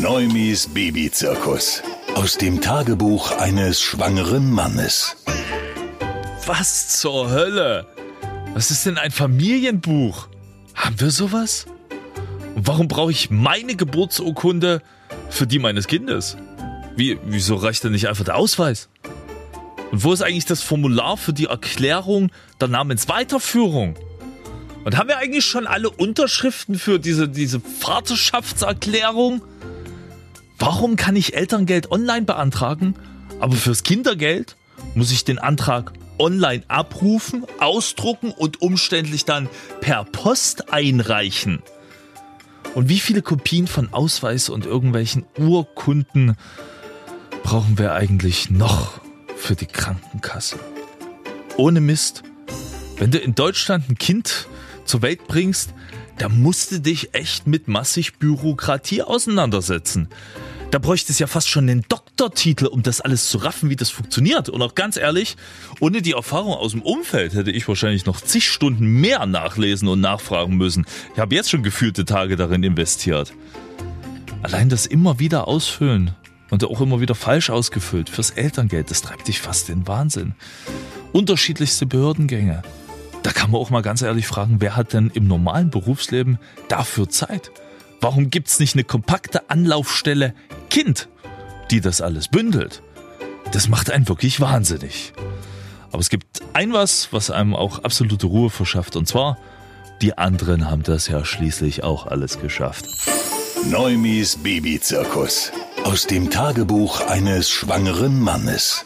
Neumis Babyzirkus. Aus dem Tagebuch eines schwangeren Mannes. Was zur Hölle? Was ist denn ein Familienbuch? Haben wir sowas? Und warum brauche ich meine Geburtsurkunde für die meines Kindes? Wie, wieso reicht denn nicht einfach der Ausweis? Und wo ist eigentlich das Formular für die Erklärung der Namensweiterführung? Und haben wir eigentlich schon alle Unterschriften für diese, diese Vaterschaftserklärung? Warum kann ich Elterngeld online beantragen, aber fürs Kindergeld muss ich den Antrag online abrufen, ausdrucken und umständlich dann per Post einreichen? Und wie viele Kopien von Ausweis und irgendwelchen Urkunden brauchen wir eigentlich noch für die Krankenkasse? Ohne Mist. Wenn du in Deutschland ein Kind zur Welt bringst, da musst du dich echt mit massig Bürokratie auseinandersetzen. Da bräuchte es ja fast schon einen Doktortitel, um das alles zu raffen, wie das funktioniert. Und auch ganz ehrlich, ohne die Erfahrung aus dem Umfeld hätte ich wahrscheinlich noch zig Stunden mehr nachlesen und nachfragen müssen. Ich habe jetzt schon gefühlte Tage darin investiert. Allein das immer wieder ausfüllen und auch immer wieder falsch ausgefüllt fürs Elterngeld, das treibt dich fast in Wahnsinn. Unterschiedlichste Behördengänge. Da kann man auch mal ganz ehrlich fragen, wer hat denn im normalen Berufsleben dafür Zeit? Warum gibt's nicht eine kompakte Anlaufstelle Kind, die das alles bündelt? Das macht einen wirklich wahnsinnig. Aber es gibt ein was, was einem auch absolute Ruhe verschafft, und zwar, die anderen haben das ja schließlich auch alles geschafft. Neumis Babyzirkus. Aus dem Tagebuch eines schwangeren Mannes.